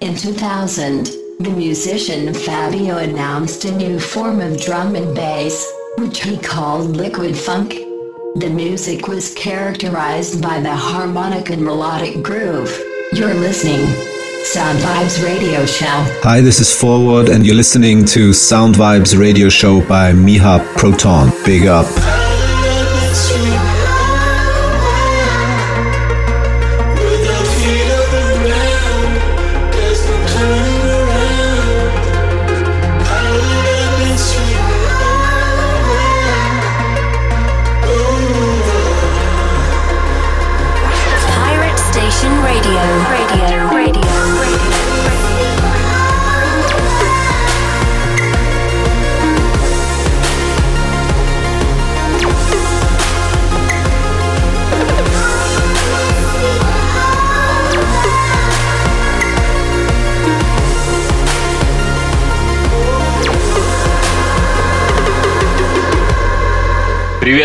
In 2000, the musician Fabio announced a new form of drum and bass, which he called liquid funk. The music was characterized by the harmonic and melodic groove. You're listening. Sound Vibes Radio Show. Hi, this is Forward, and you're listening to Sound Vibes Radio Show by Miha Proton. Big up.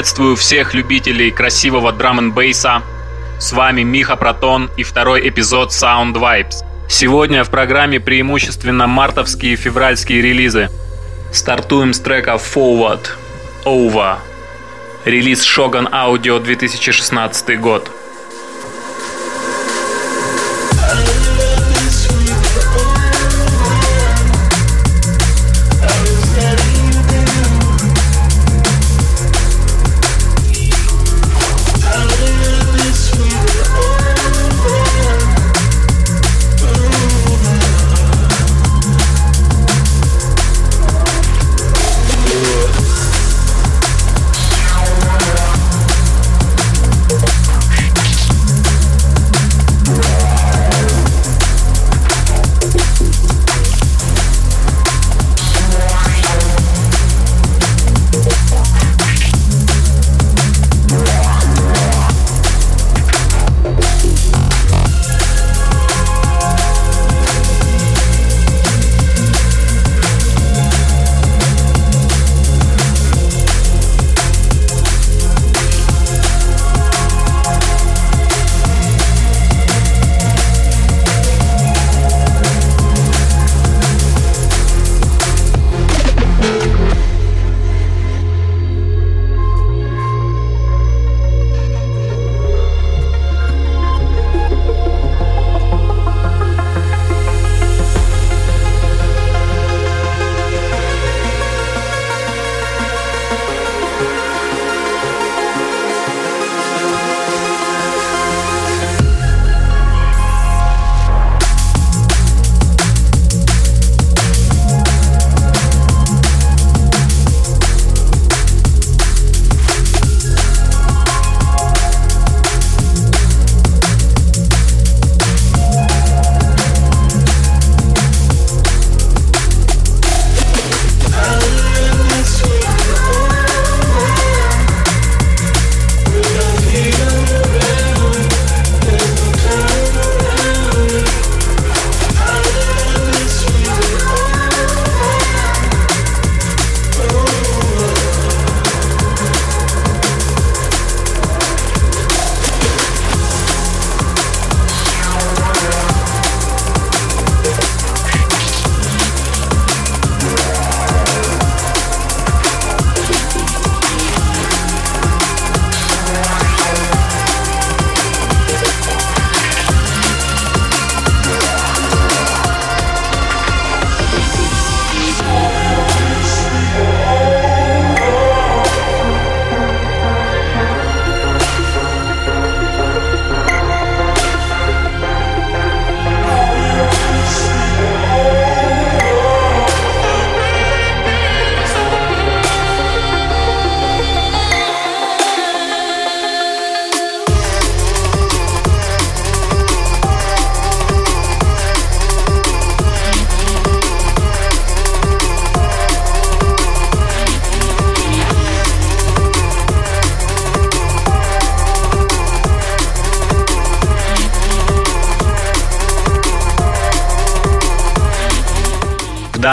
Приветствую всех любителей красивого драм н бейса. С вами Миха Протон и второй эпизод Sound Vibes. Сегодня в программе преимущественно мартовские и февральские релизы. Стартуем с трека Forward, Over. Релиз Shogun Audio 2016 год.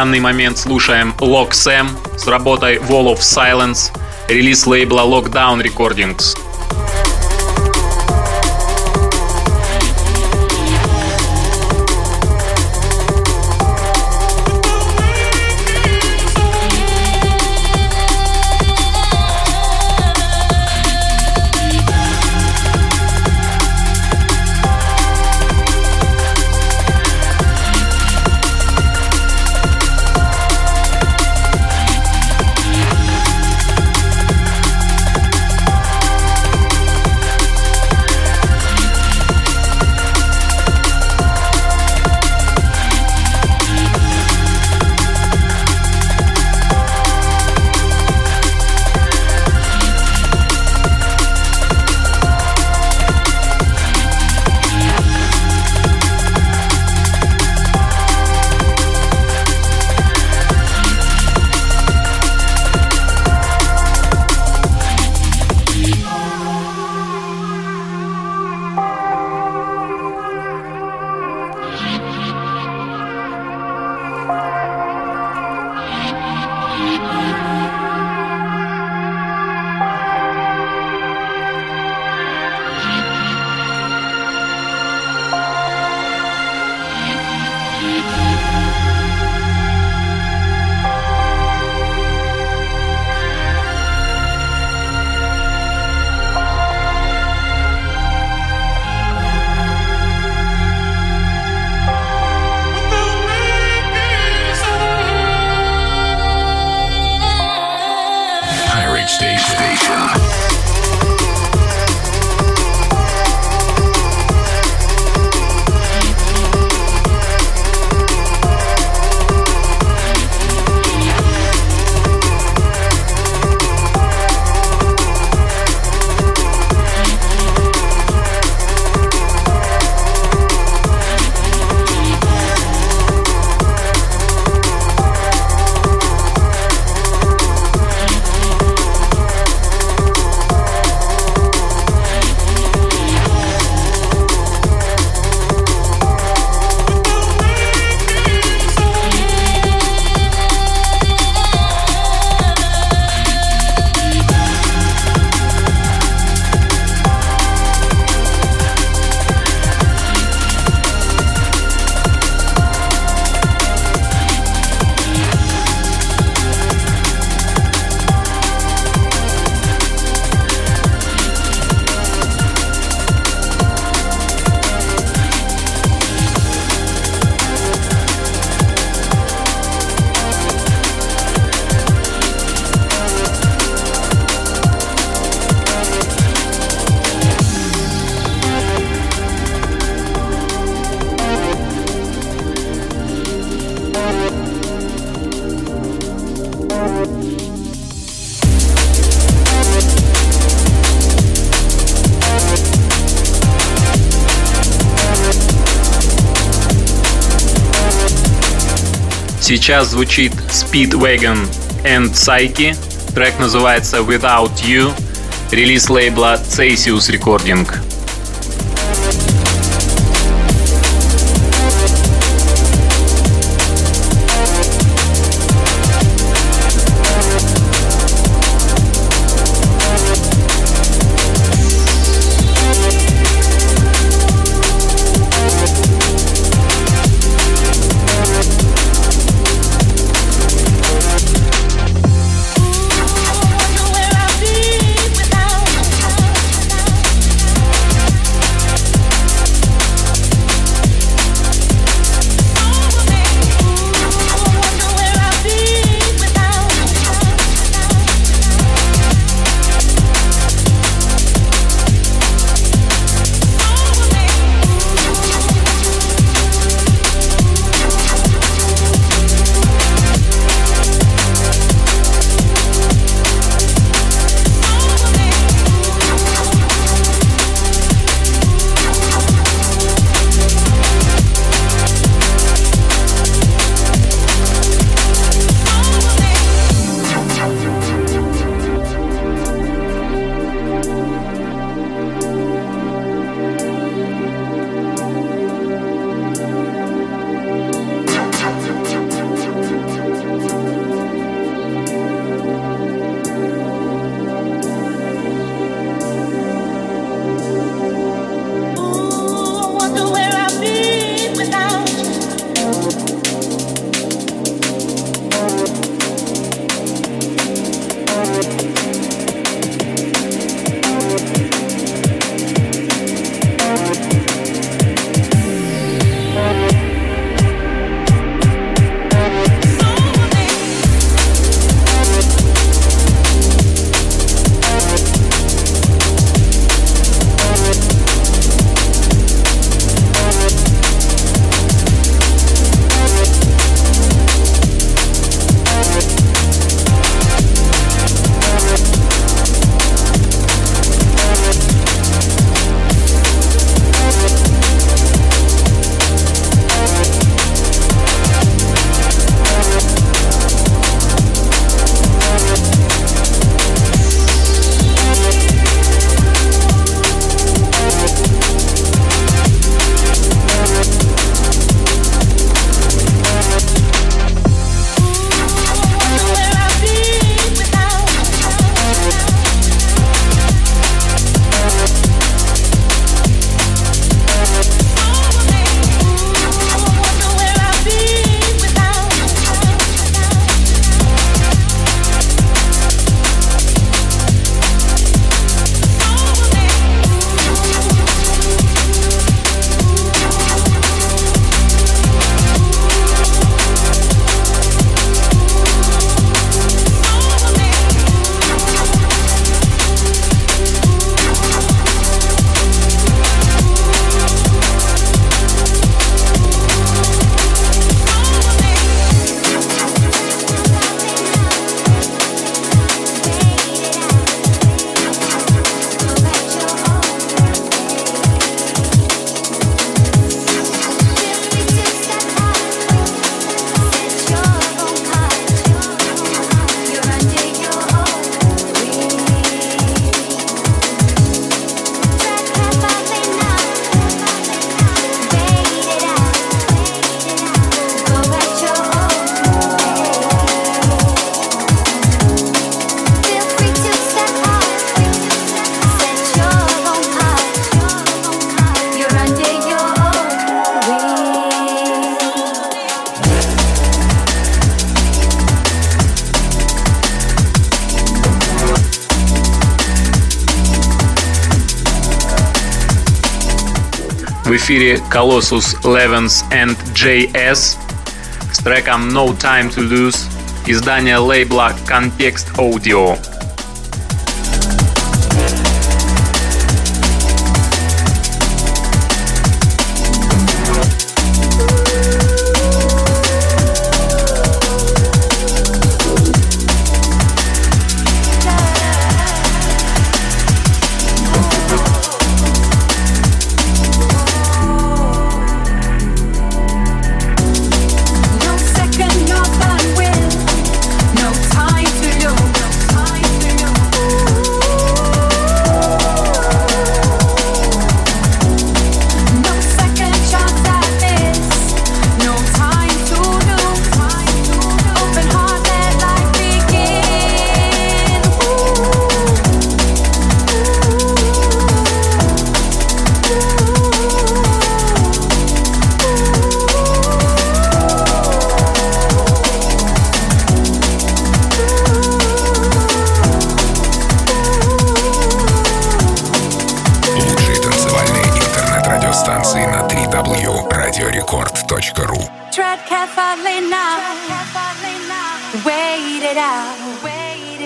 Данный момент слушаем Lock Sam с работой Wall of Silence, релиз лейбла Lockdown Recordings. Сейчас звучит Speedwagon and Psyche. Трек называется Without You. Релиз лейбла Ceisius Recording. эфире Colossus Levens and JS с треком No Time to Lose издание лейбла Context Audio.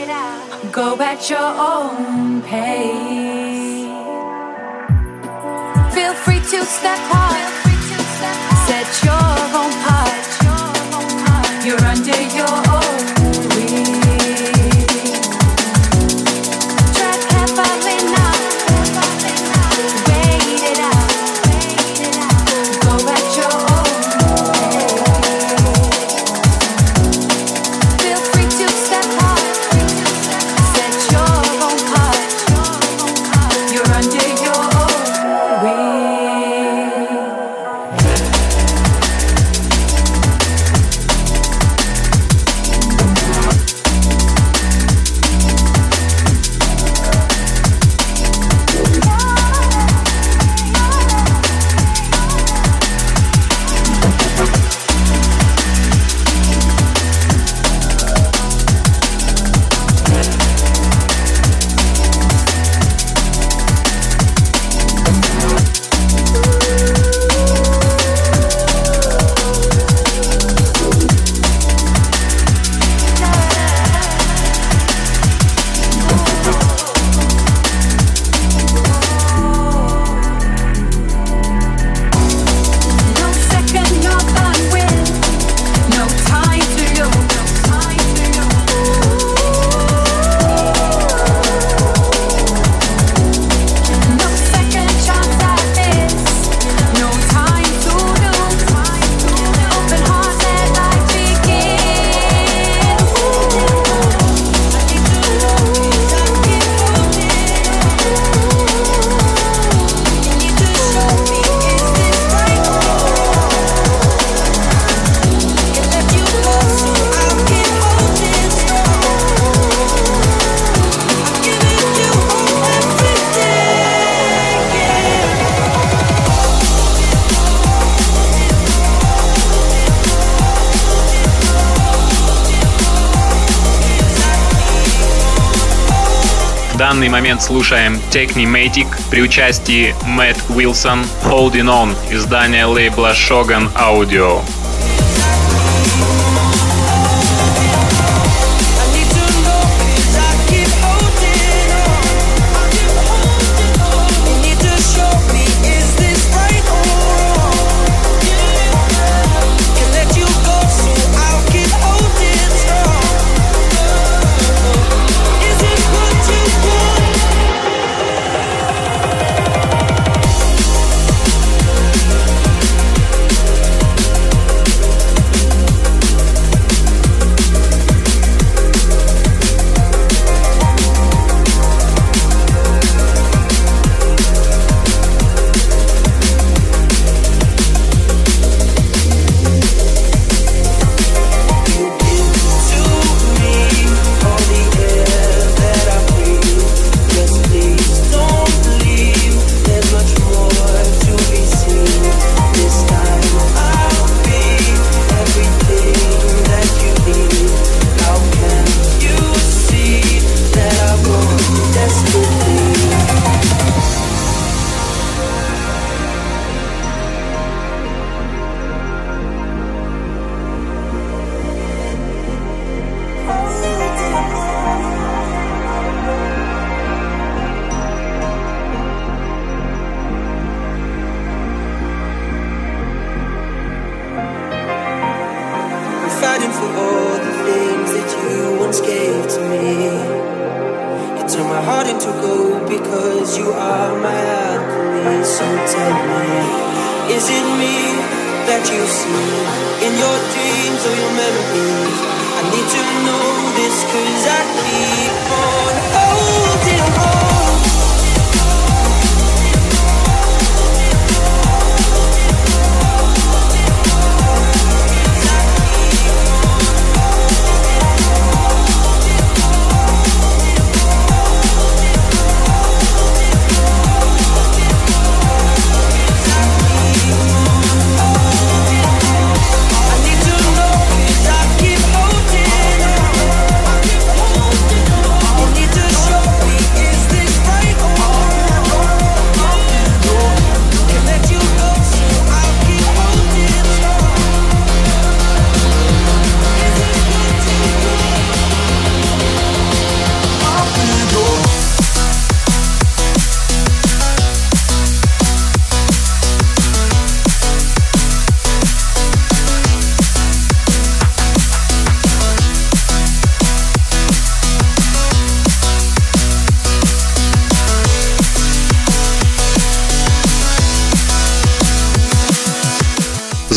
Go at your own pace. Feel free to step out. Set your own path. You're under your момент слушаем Technimatic при участии Мэтт Уилсон Holding On издания лейбла Shogun Audio.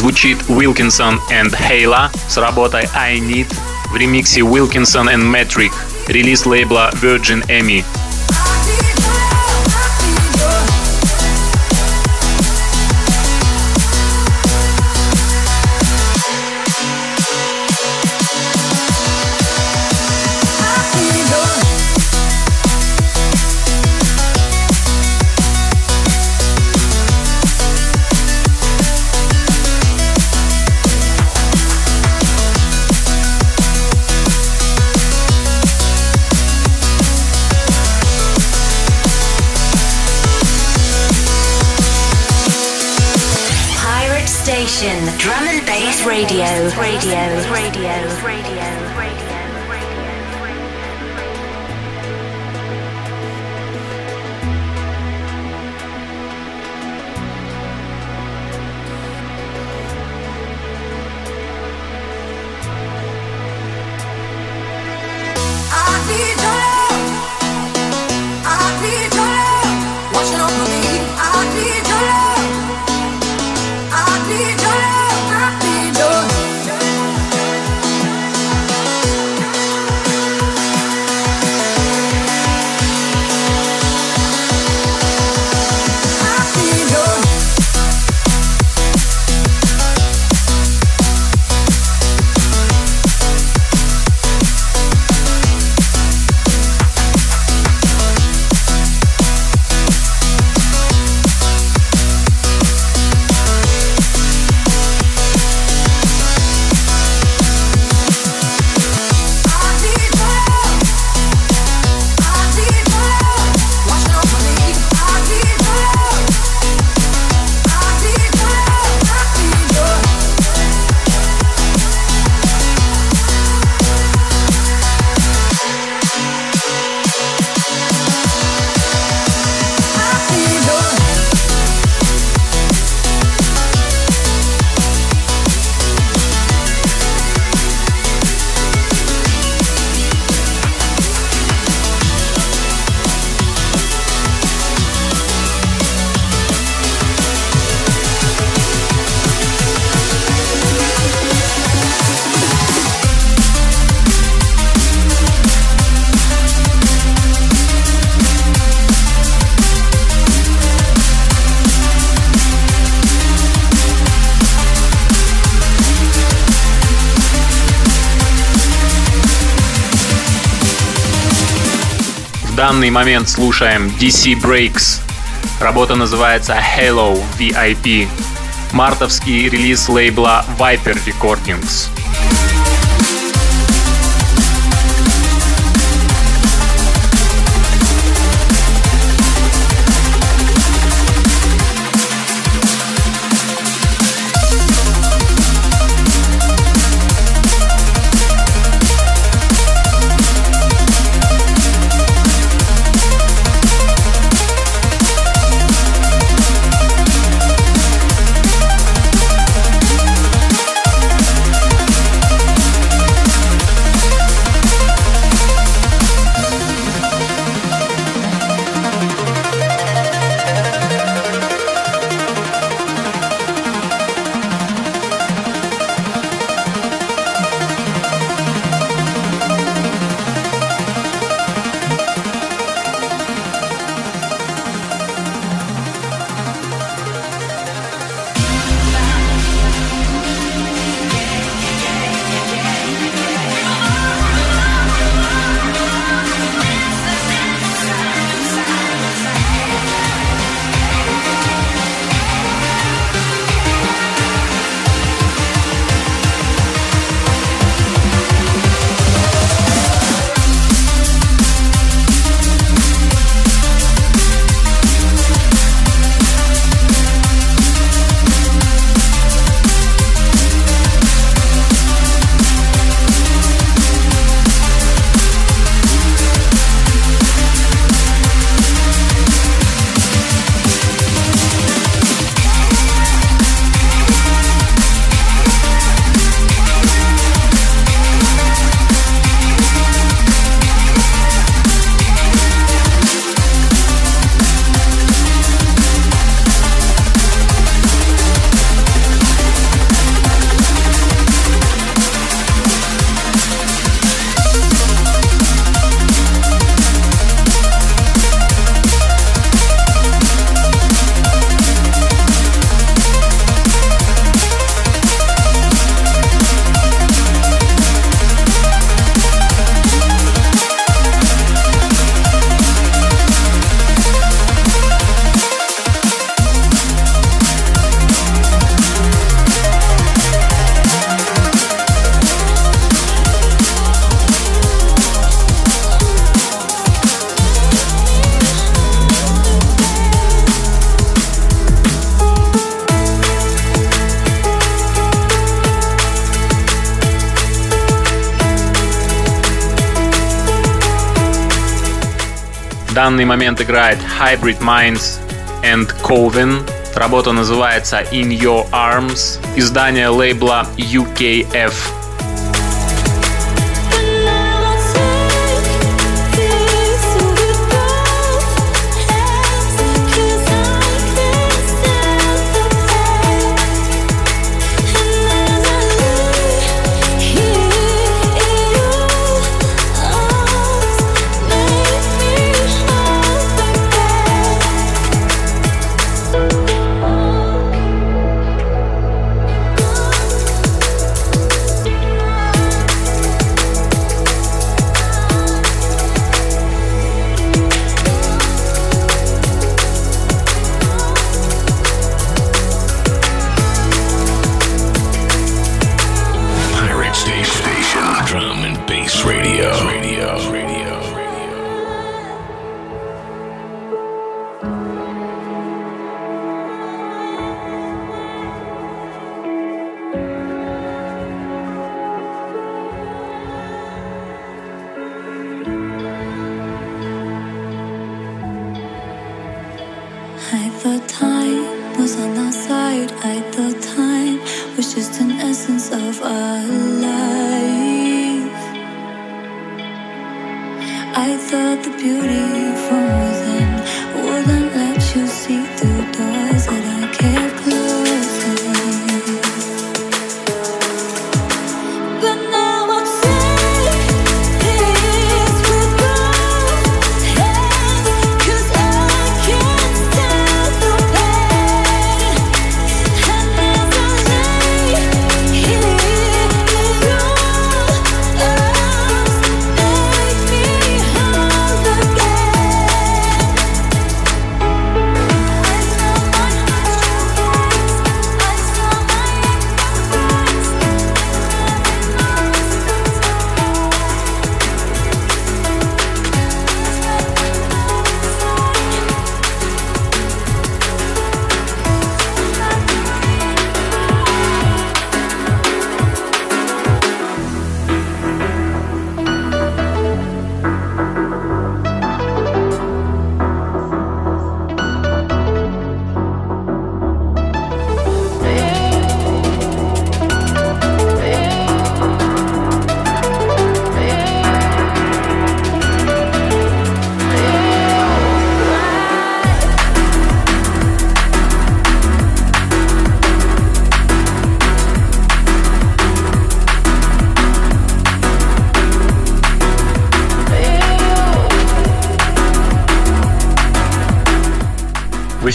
звучит Wilkinson and Hayla с работой I Need в ремиксе Wilkinson and Metric, релиз лейбла Virgin Emmy. Данный момент слушаем DC Breaks. Работа называется Hello VIP. Мартовский релиз лейбла Viper Recordings. данный момент играет Hybrid Minds and Coven. Работа называется In Your Arms, издание лейбла UKF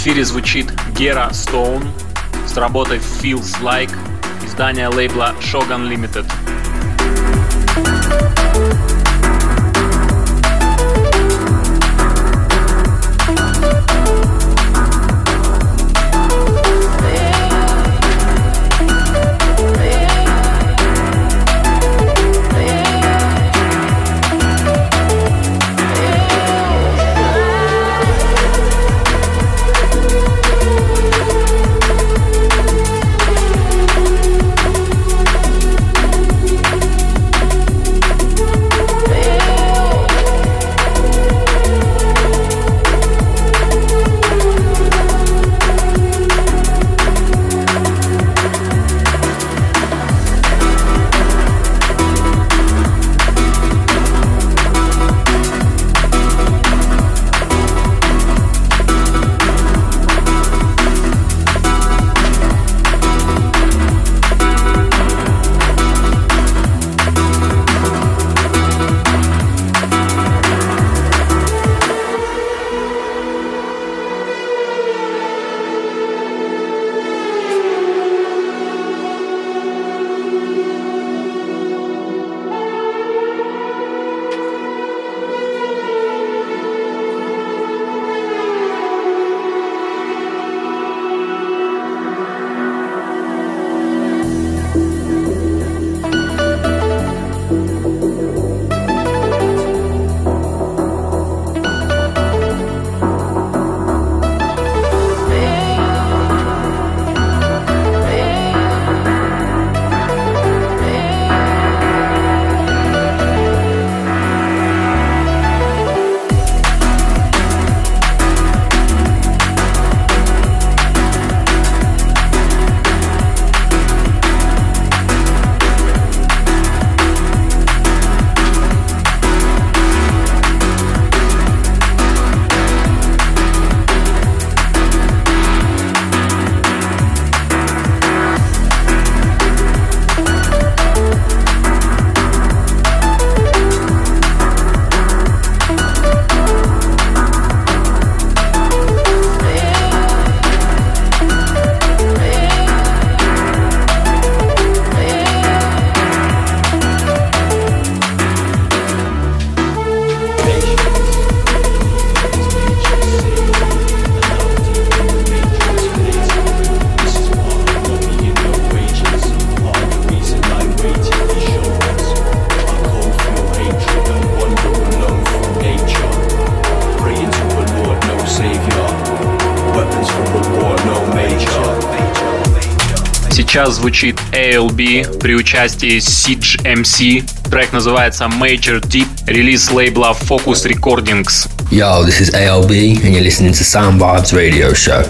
эфире звучит Гера Стоун с работой Feels Like, издания лейбла Shogun Limited. thank you звучит ALB при участии Siege MC. Трек называется Major Deep, релиз лейбла Focus Recordings. Yo, this is ALB and you're listening to Sound Vibes Radio Show.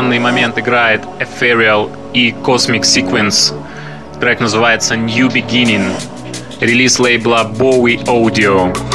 Данный момент играет Ethereal и Cosmic Sequence. Трек называется New Beginning. Релиз лейбла Bowie Audio.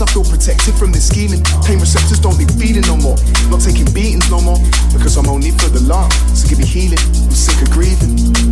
I feel protected from this scheming. Pain receptors don't need feeding no more. Not taking beatings no more, because I'm only for the love. So give me healing, I'm sick of grieving.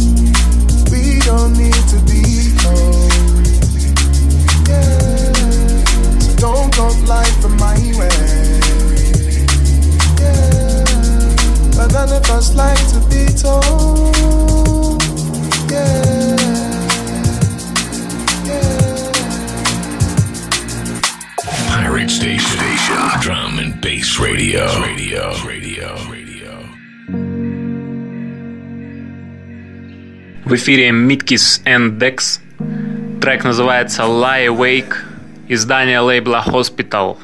В эфире Mitkis and Dex. Трек называется Lie Awake. Издание лейбла Hospital.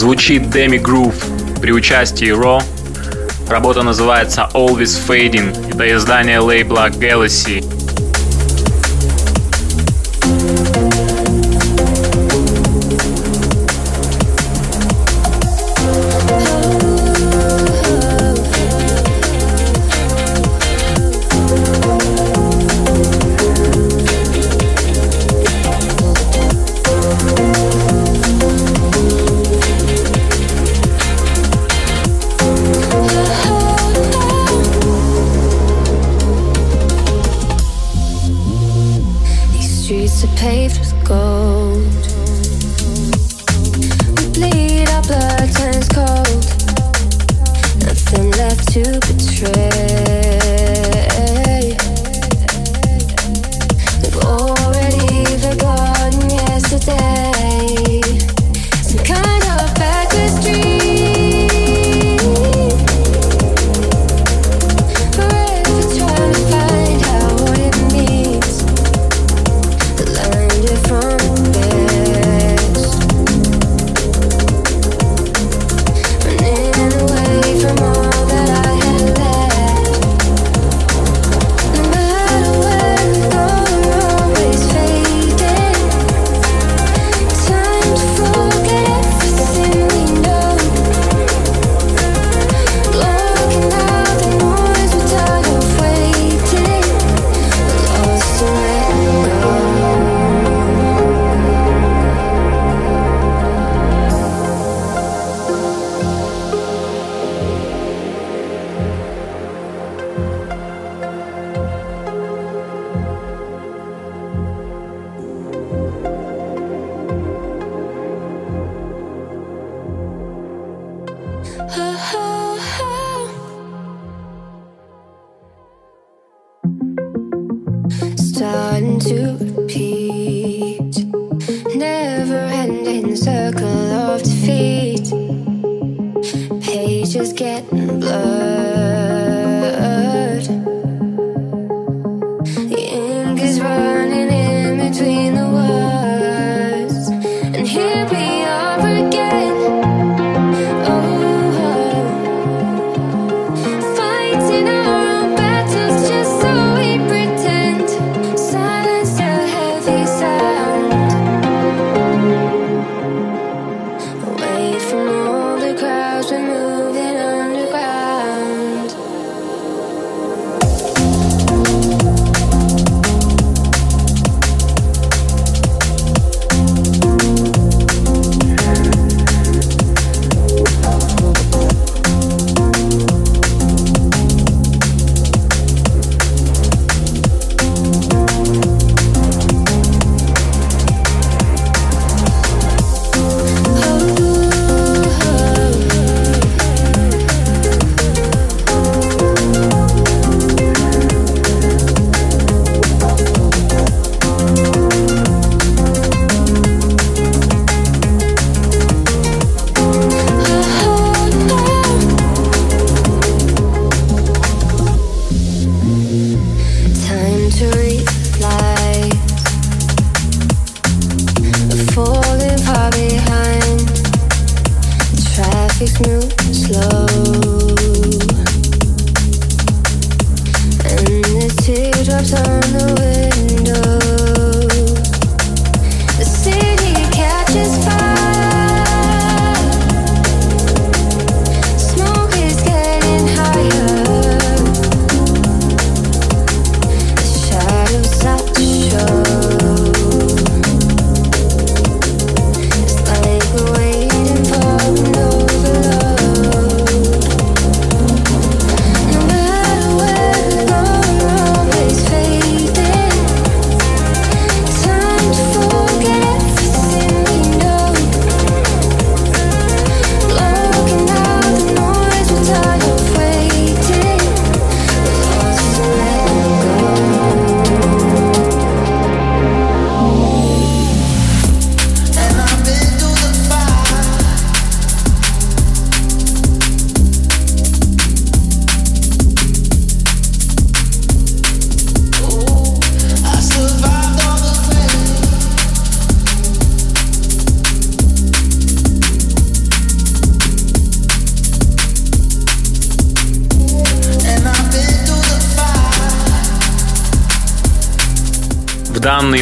Звучит Demi Groove при участии Raw. Работа называется Always Fading. Это издание лейбла Galaxy.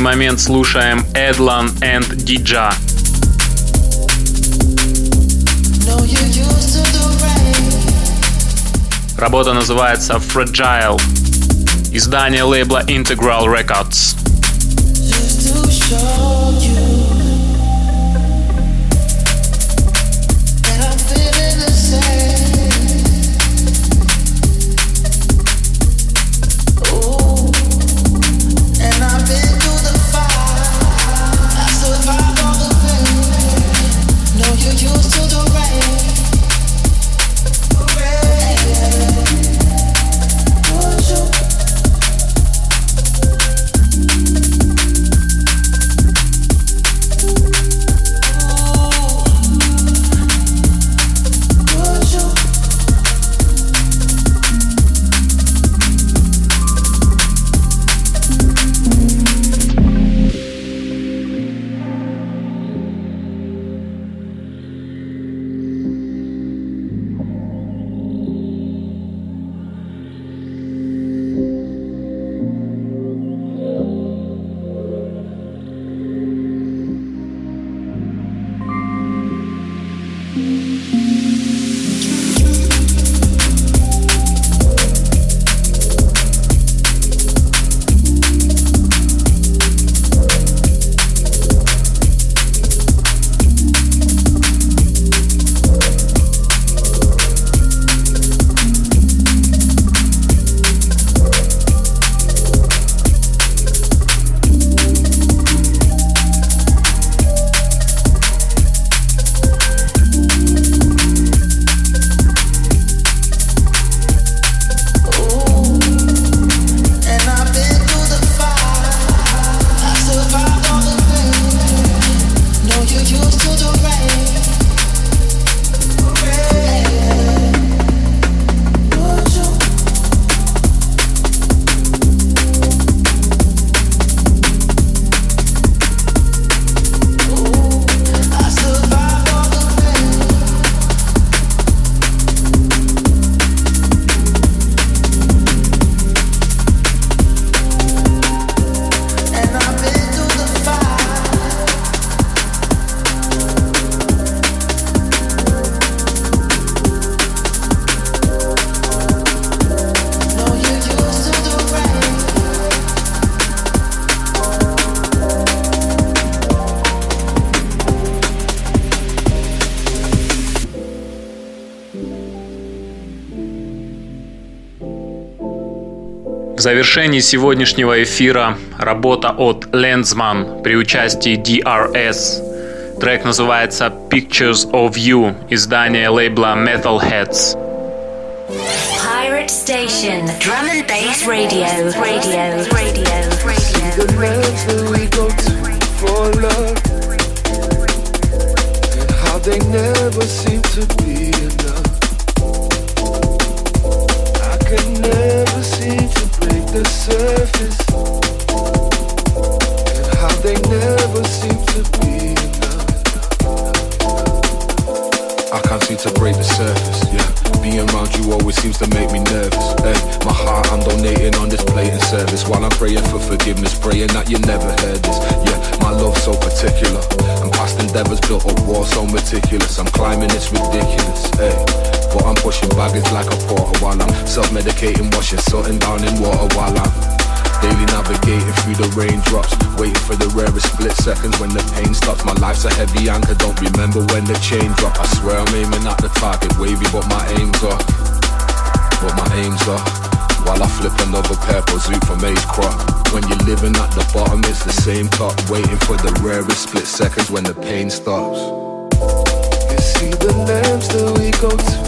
Момент слушаем Эдлан and Диджа. Работа называется Fragile. Издание лейбла Integral Records. Завершении сегодняшнего эфира работа от Lensman при участии DRS. Трек называется Pictures of You, издание лейбла Metalheads. Pirate Station, drum and bass radio, radio, radio, radio. The lands that we go to for love, and how they never seem to be enough. I can never the surface, and how they never seem to be enough. I can't seem to break the surface, yeah. Being around you always seems to make me nervous. Hey, my heart I'm donating on this blatant service while I'm praying for forgiveness, praying that you never heard this. Yeah, my love's so particular, and past endeavors built a wall so meticulous. I'm climbing, it's ridiculous. Hey, but I'm pushing baggage like a porter while I'm self-medicating, washing something down in water while I'm Daily navigating through the raindrops, waiting for the rarest split seconds when the pain stops. My life's a heavy anchor, don't remember when the chain drop. I swear I'm aiming at the target, wavy, but my aims are, but my aims are. While I flip another purple zoot from Ace Crop. When you're living at the bottom, it's the same top, waiting for the rarest split seconds when the pain stops. You see the lamps that we go to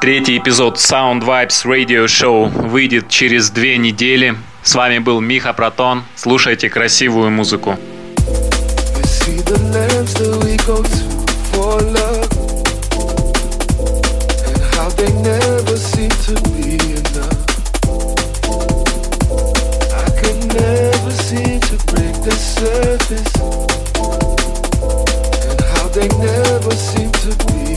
Третий эпизод Sound Vibes Radio Show выйдет через две недели. С вами был Миха Протон. Слушайте красивую музыку. they never seem to be